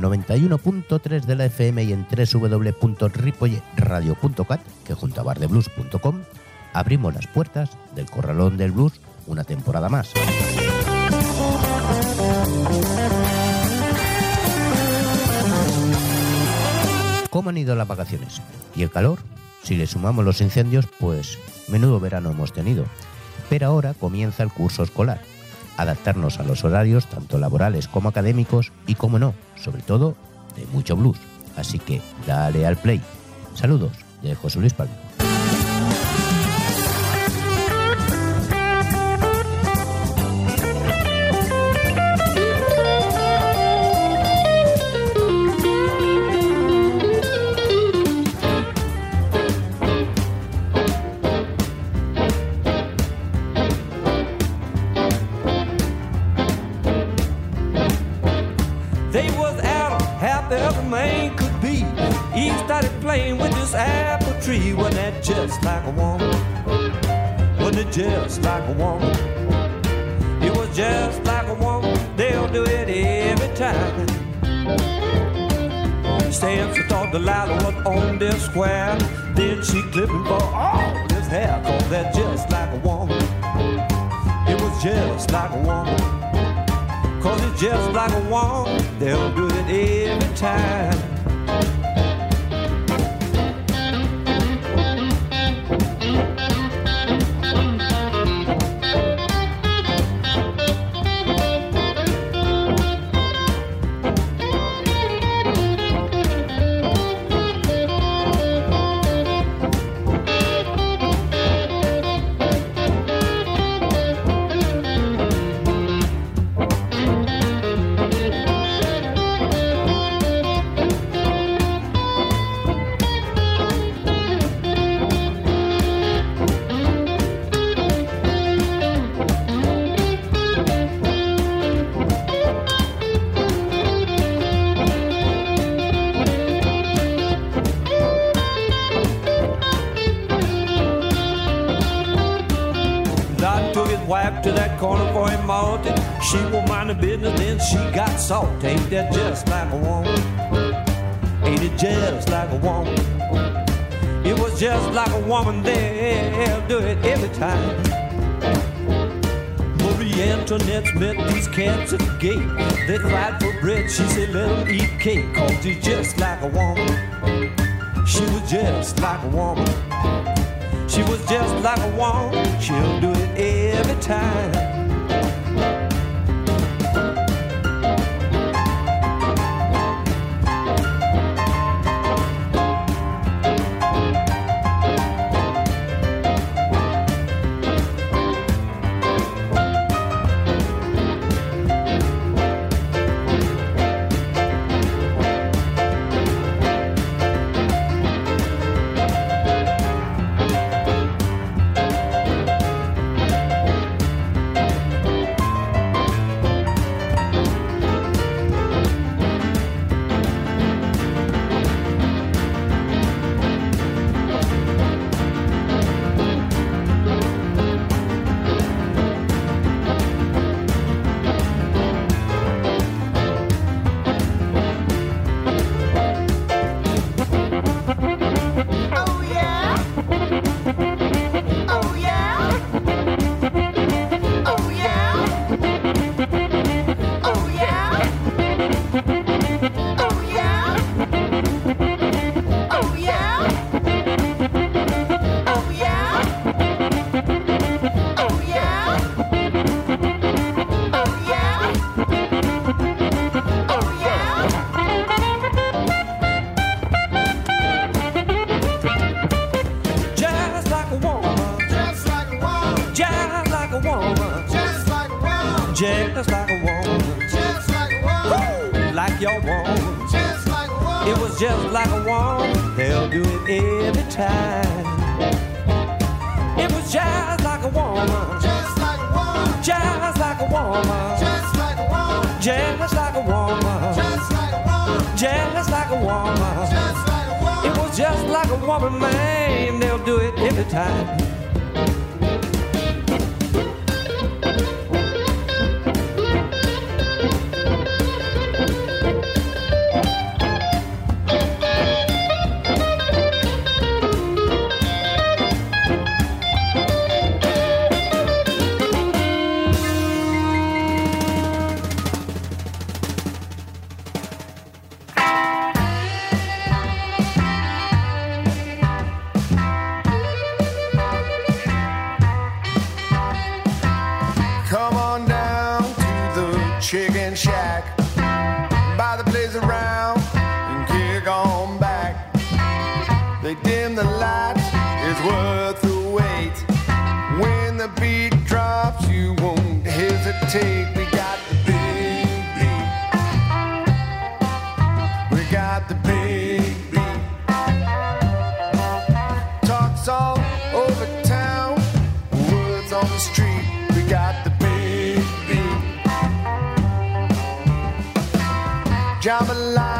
buenas, desde el 91.3 de la FM y en www.ripoyeradio.cat, que junto a bardeblues.com, abrimos las puertas del Corralón del Blues una temporada más. ¿Cómo han ido las vacaciones? ¿Y el calor? Si le sumamos los incendios, pues menudo verano hemos tenido. Pero ahora comienza el curso escolar. Adaptarnos a los horarios, tanto laborales como académicos, y como no, sobre todo, de mucho blues. Así que dale al play. Saludos de José Luis Palma. Time. The business, then she got salt. Ain't that just like a woman? Ain't it just like a woman? It was just like a woman, they'll do it every time. Marie Antoinette met these cats at the gate. They cried for bread, she said, let them eat cake, cause she's just like a woman. She was just like a woman. She was just like a woman, she'll do it every time. job a lot.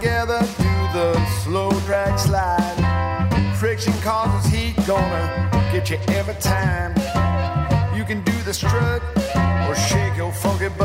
Together, do the slow drag slide. Friction causes heat, gonna get you every time. You can do the strut or shake your funky butt.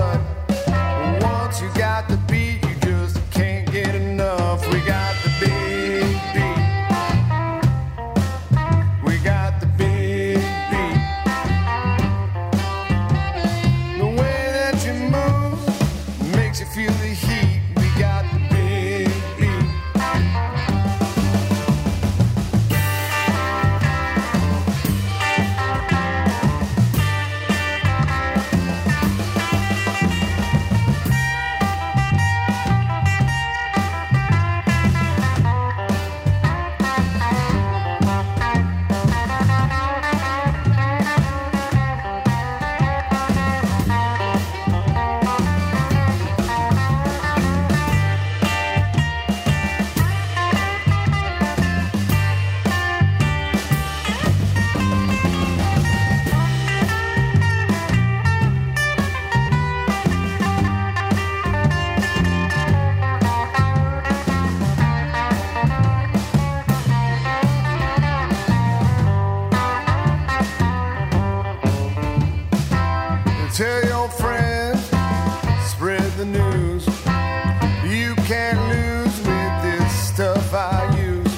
You can't lose with this stuff I use.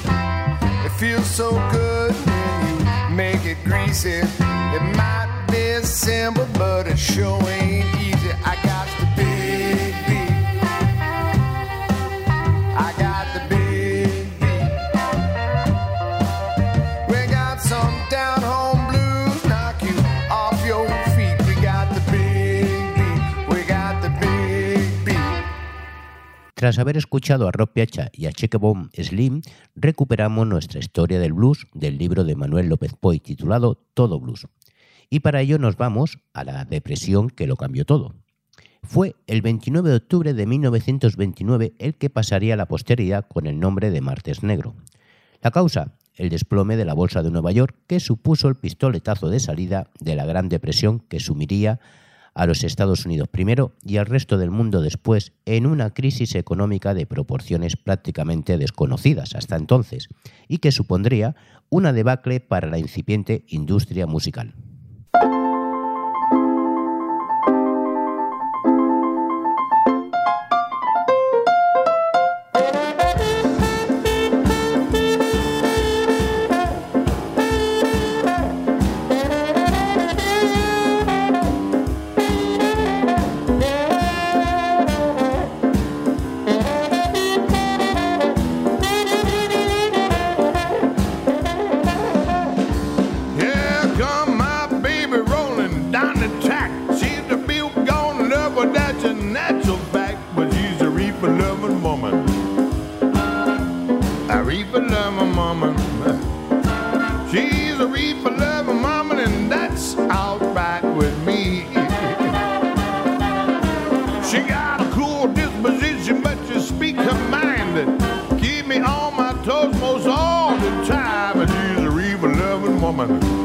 It feels so good when you make it greasy. It might be simple, but it sure Tras haber escuchado a Rob Piazza y a Cheque Slim, recuperamos nuestra historia del blues del libro de Manuel López Poy titulado Todo Blues. Y para ello nos vamos a la depresión que lo cambió todo. Fue el 29 de octubre de 1929 el que pasaría a la posteridad con el nombre de Martes Negro. La causa, el desplome de la Bolsa de Nueva York, que supuso el pistoletazo de salida de la Gran Depresión que sumiría a los Estados Unidos primero y al resto del mundo después en una crisis económica de proporciones prácticamente desconocidas hasta entonces y que supondría una debacle para la incipiente industria musical. Woman. She's a reaper loving woman, and that's alright with me. She got a cool disposition, but she speak her mind. Keep me on my toes most all the time, and she's a reaper loving woman.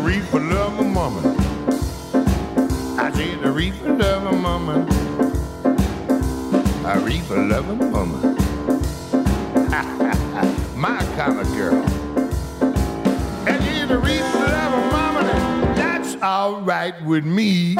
the reaper love my mama. I say the reaper love my mama. I reaper love my mama. my kind of girl. I say the reaper love my mama. That's all right with me.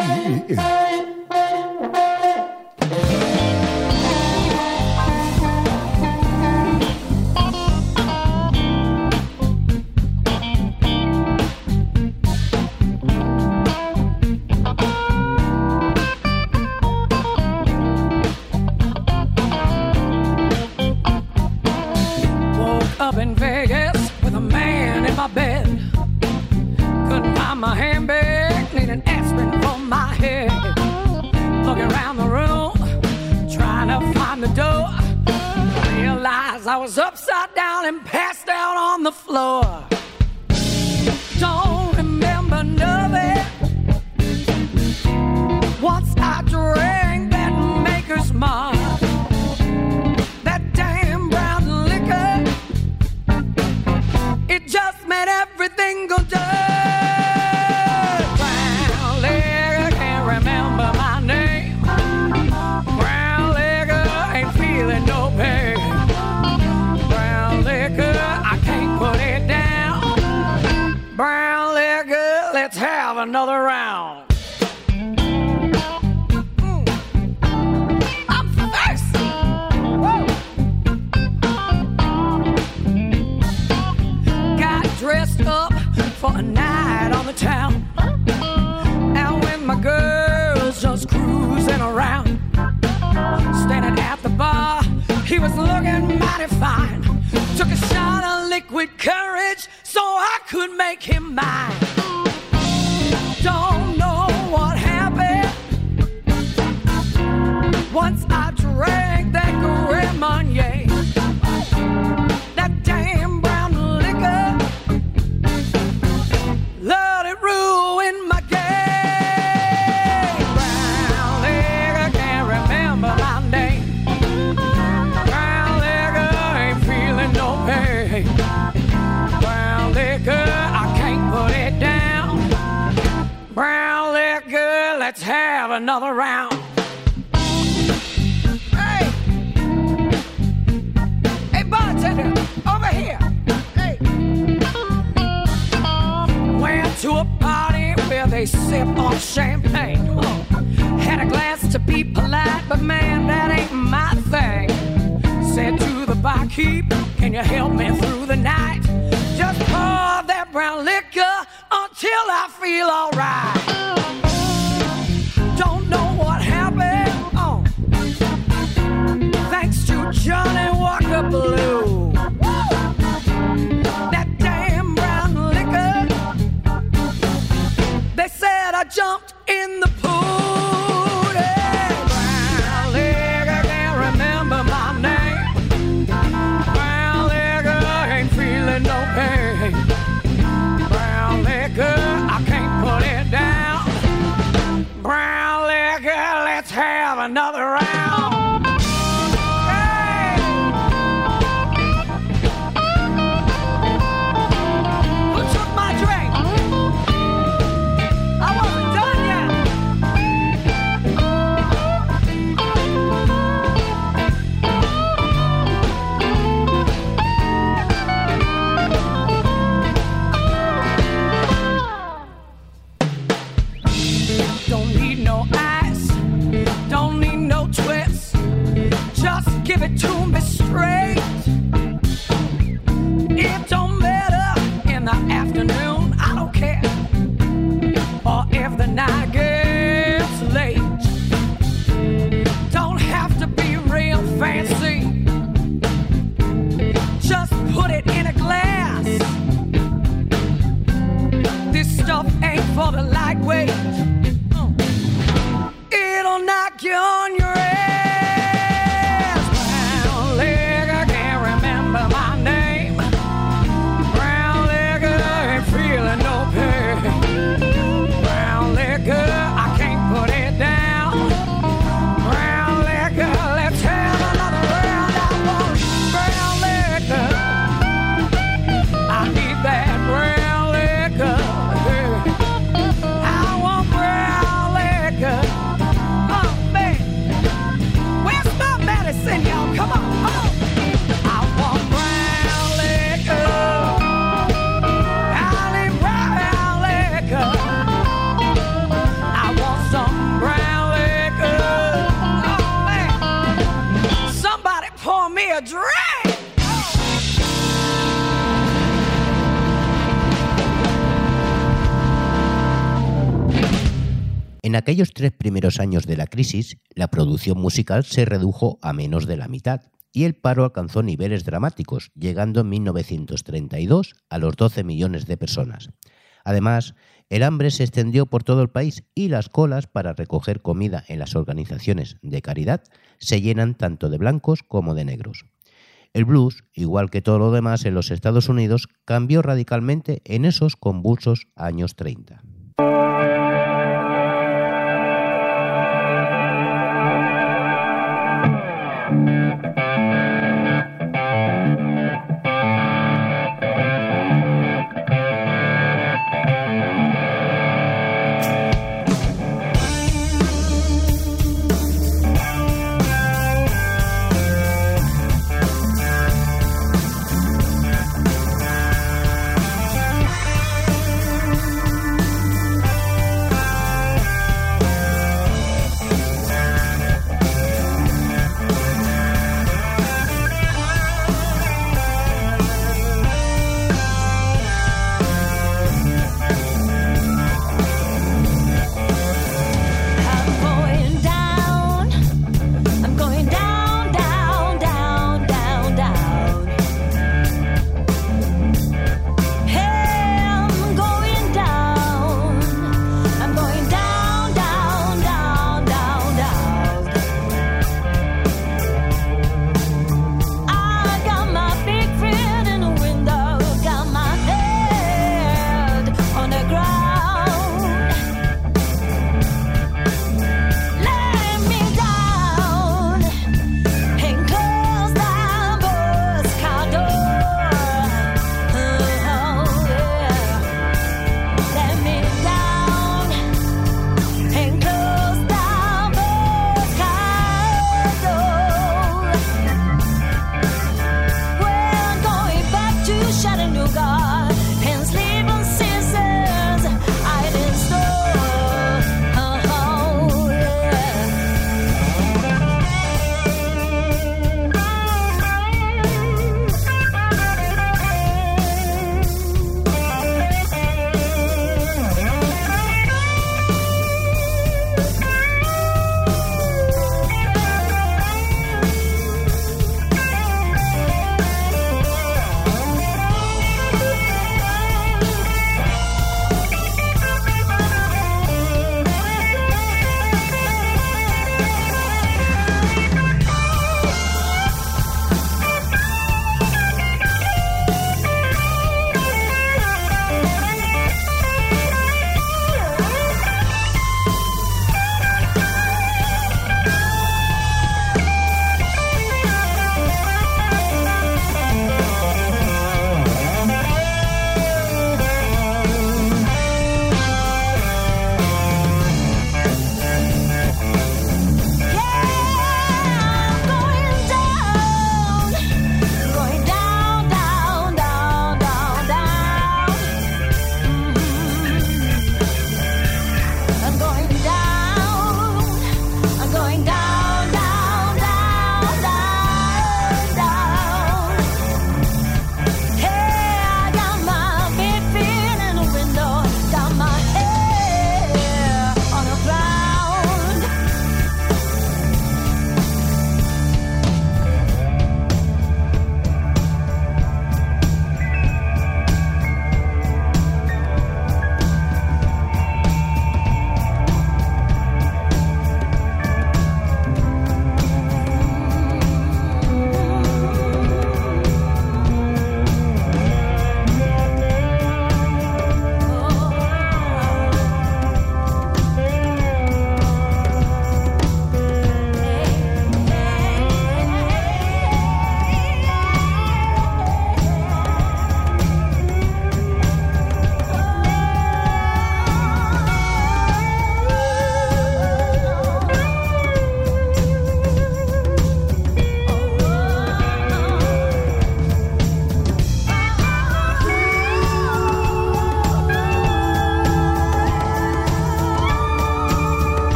make him mine. On champagne. Oh, had a glass to be polite, but man, that ain't my thing. Said to the barkeep, Can you help me through the night? Just pour that brown liquor until I feel alright. Don't know what happened. Oh, thanks to Johnny Walker Blue. jump. En aquellos tres primeros años de la crisis, la producción musical se redujo a menos de la mitad y el paro alcanzó niveles dramáticos, llegando en 1932 a los 12 millones de personas. Además, el hambre se extendió por todo el país y las colas para recoger comida en las organizaciones de caridad se llenan tanto de blancos como de negros. El blues, igual que todo lo demás en los Estados Unidos, cambió radicalmente en esos convulsos años 30.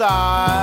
outside.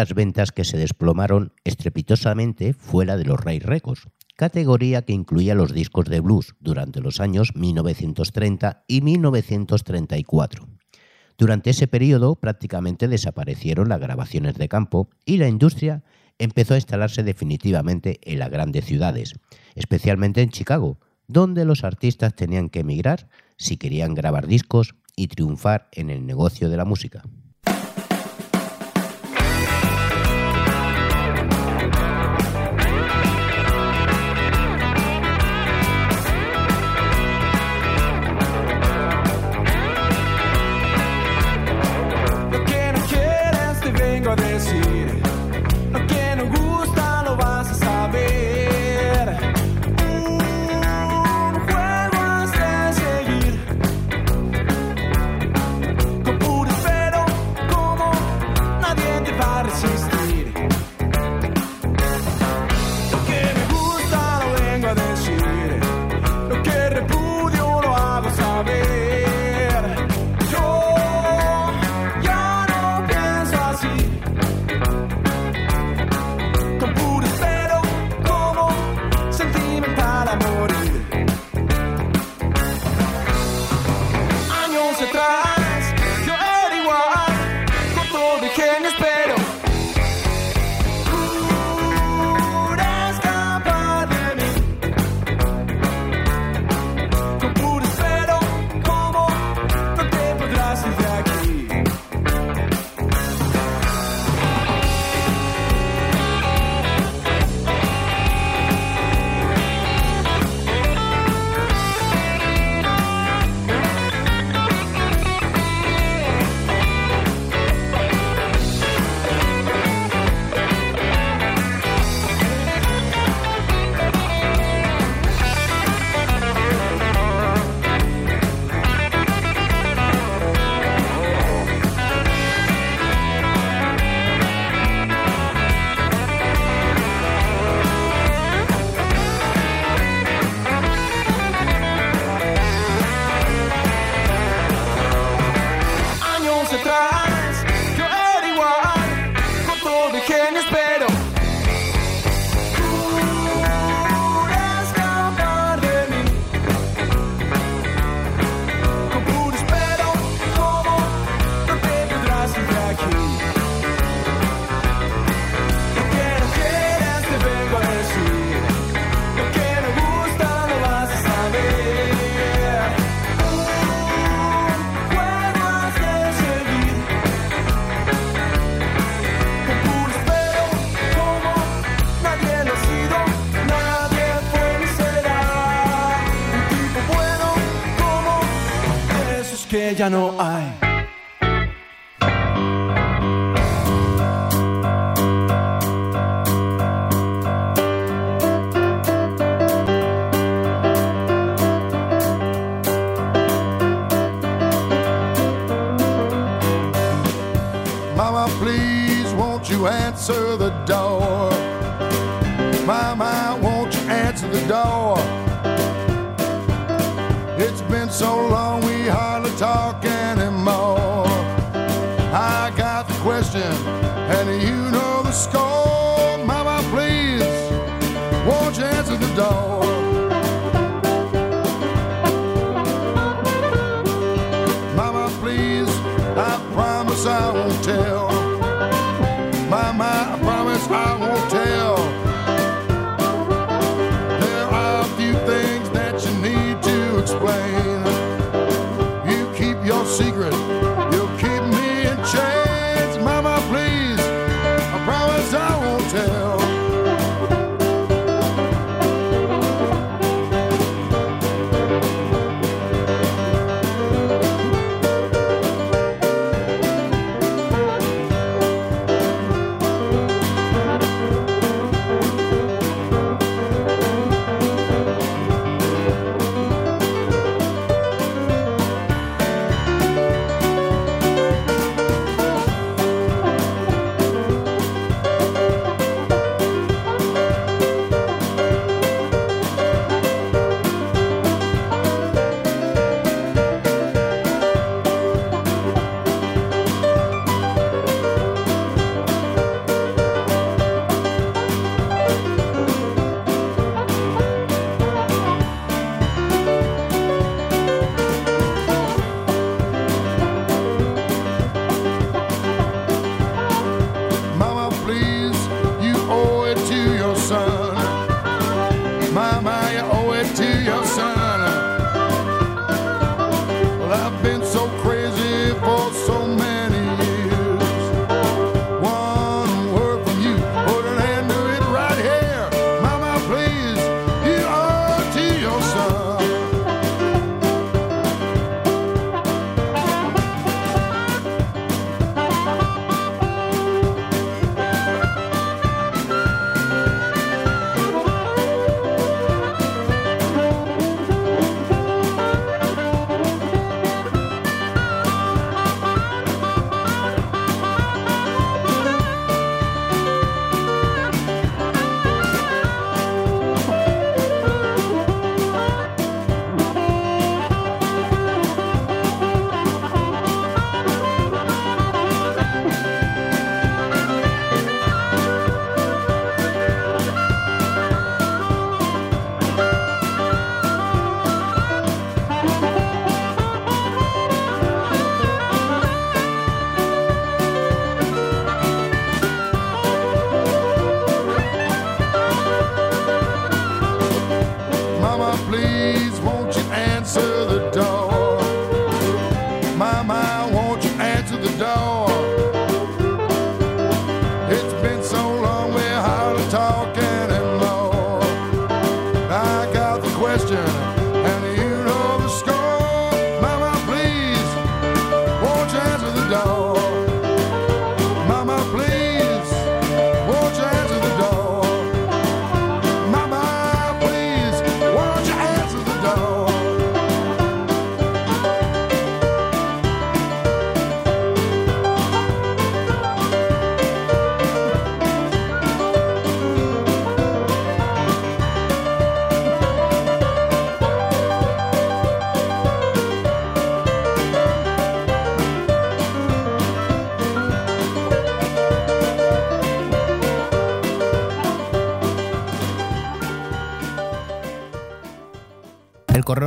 las ventas que se desplomaron estrepitosamente fue la de los Ray Records, categoría que incluía los discos de blues durante los años 1930 y 1934. Durante ese periodo prácticamente desaparecieron las grabaciones de campo y la industria empezó a instalarse definitivamente en las grandes ciudades, especialmente en Chicago, donde los artistas tenían que emigrar si querían grabar discos y triunfar en el negocio de la música. 間の愛。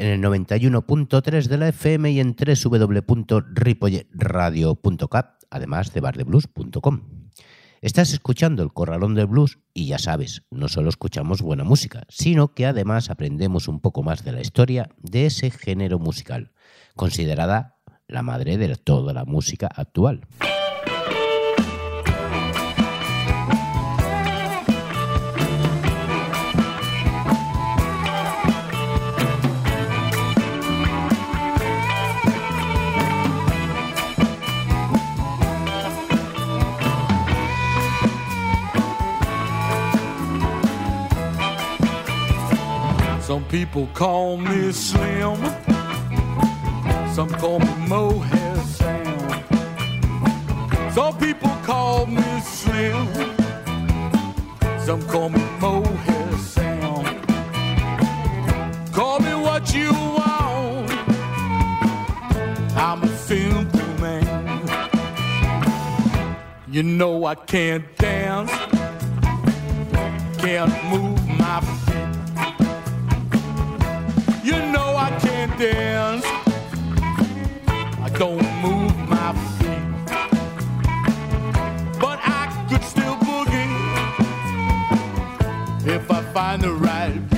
en el 91.3 de la FM y en www.ripolletradio.cat, además de bardeblues.com. Estás escuchando el Corralón del Blues y ya sabes, no solo escuchamos buena música, sino que además aprendemos un poco más de la historia de ese género musical, considerada la madre de toda la música actual. People call me Slim. Some call me Mohair Sam. Some people call me Slim. Some call me Mohair Sam. Call me what you want. I'm a simple man. You know I can't dance. Can't move my feet. I find the right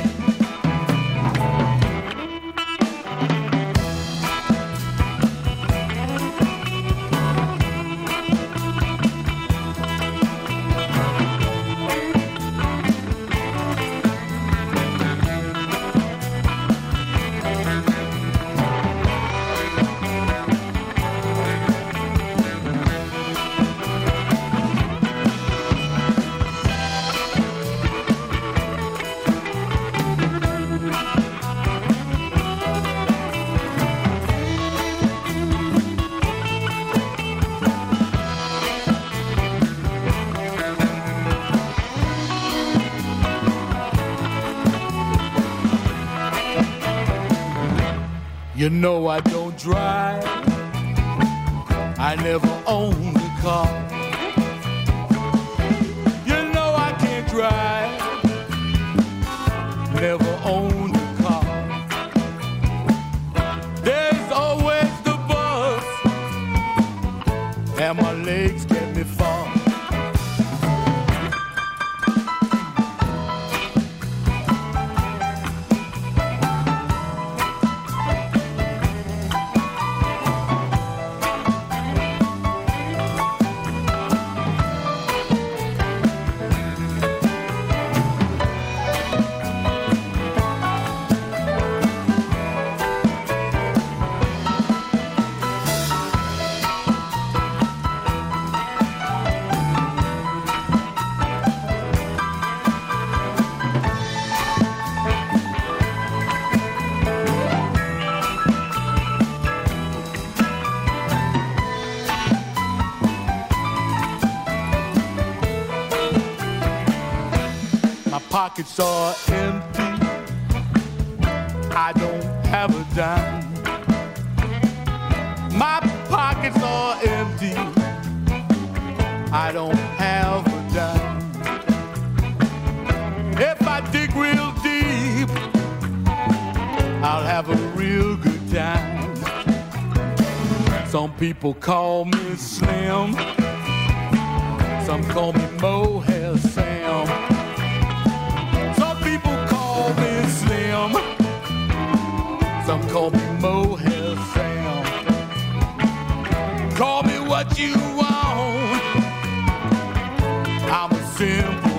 You know I don't drive. I never own a car. call me Slim. Some call me Mohair Sam. Some people call me Slim. Some call me Mohair Sam. Call me what you want. I'm a simple.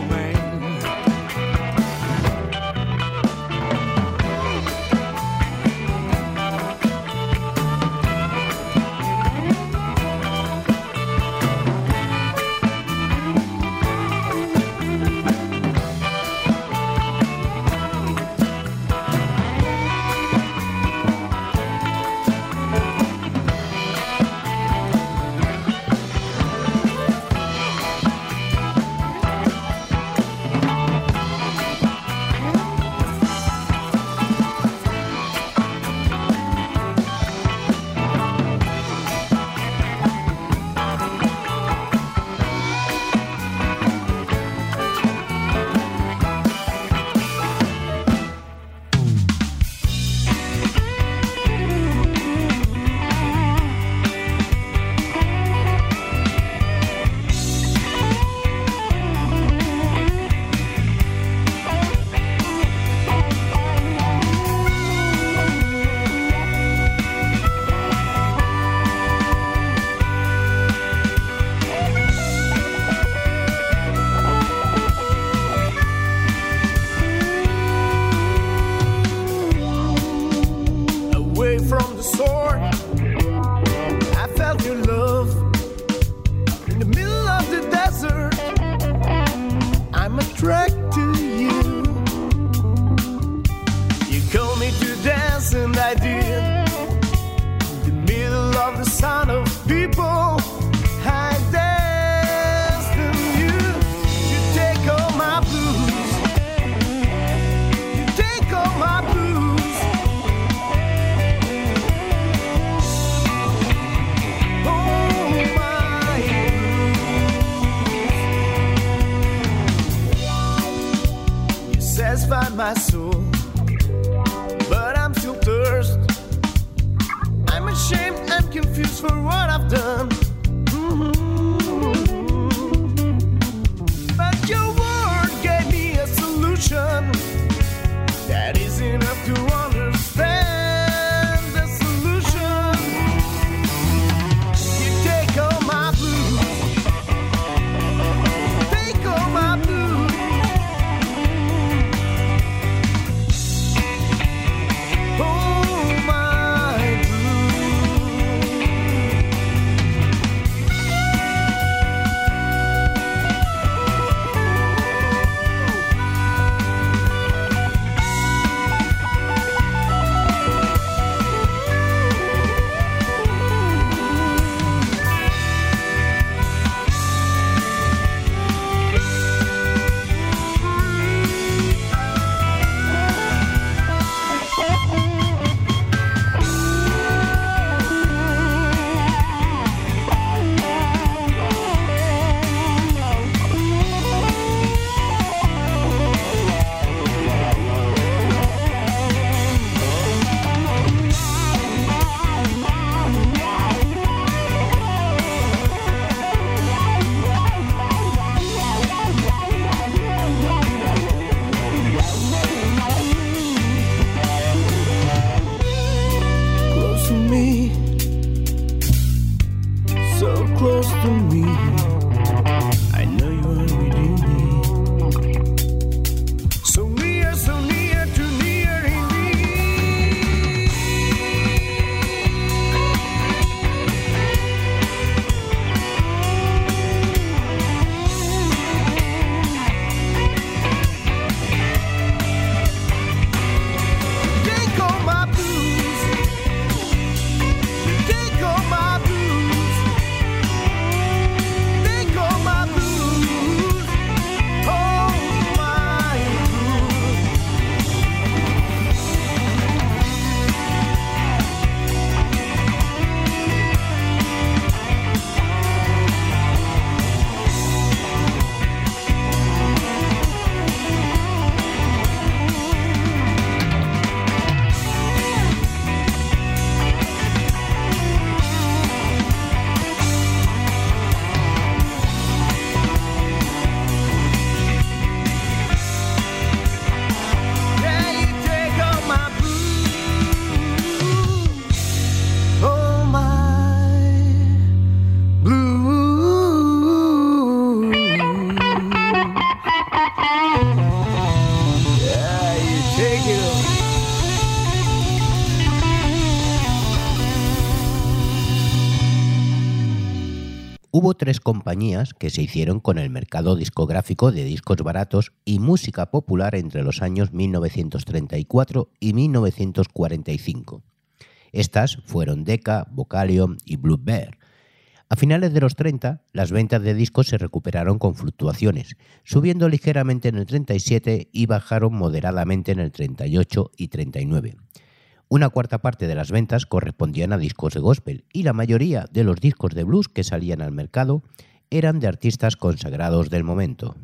track. hubo tres compañías que se hicieron con el mercado discográfico de discos baratos y música popular entre los años 1934 y 1945. Estas fueron Decca, Vocalion y Blue Bear. A finales de los 30, las ventas de discos se recuperaron con fluctuaciones, subiendo ligeramente en el 37 y bajaron moderadamente en el 38 y 39. Una cuarta parte de las ventas correspondían a discos de gospel y la mayoría de los discos de blues que salían al mercado eran de artistas consagrados del momento.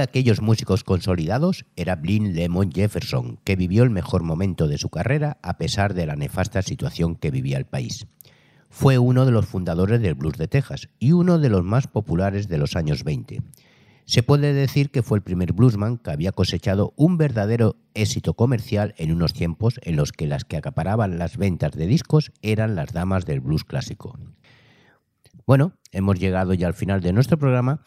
De aquellos músicos consolidados era Blin Lemon Jefferson, que vivió el mejor momento de su carrera a pesar de la nefasta situación que vivía el país. Fue uno de los fundadores del blues de Texas y uno de los más populares de los años 20. Se puede decir que fue el primer bluesman que había cosechado un verdadero éxito comercial en unos tiempos en los que las que acaparaban las ventas de discos eran las damas del blues clásico. Bueno, hemos llegado ya al final de nuestro programa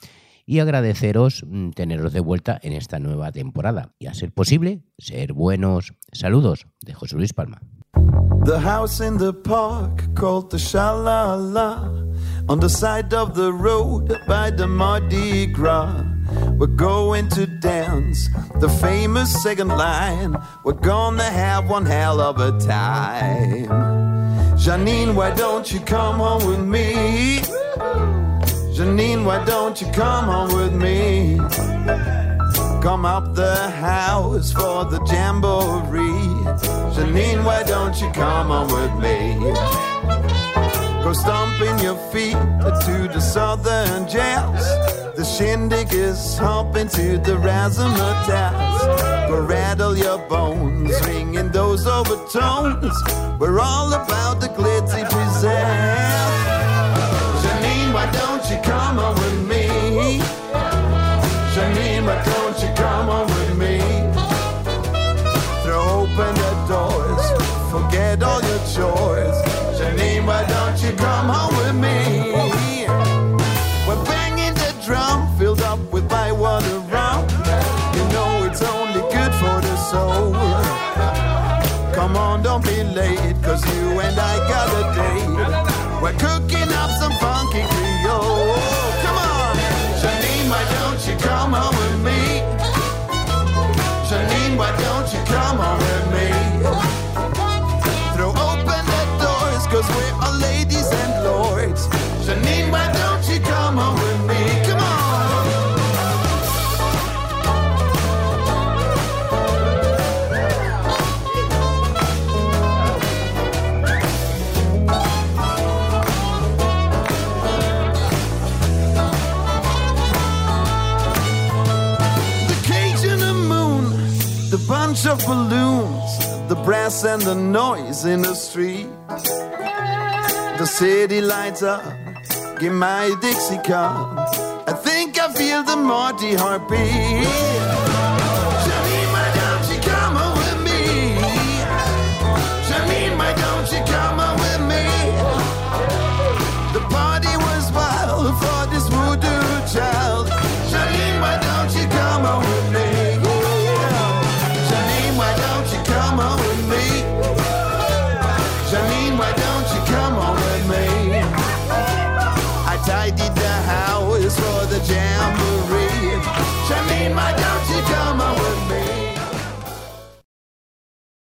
y agradeceros mm, teneros de vuelta en esta nueva temporada. Y a ser posible, ser buenos. Saludos de José Luis Palma. The house in the park called the Shalala on the side of the road by the Mardi Gras. We're going to dance the famous second line. We're gonna have one hell of a time. Janine, why don't you come home with me? Janine, why don't you come home with me? Come up the house for the jamboree. Janine, why don't you come on with me? Go stomping your feet to the southern jazz. The shindig is hopping to the razzmatazz. Go rattle your bones, ringing those overtones. We're all about the glitzy pizzazz summer with me. Janine, don't you come? And the noise in the street. The city lights up, give my Dixie cup. I think I feel the Marty heartbeat.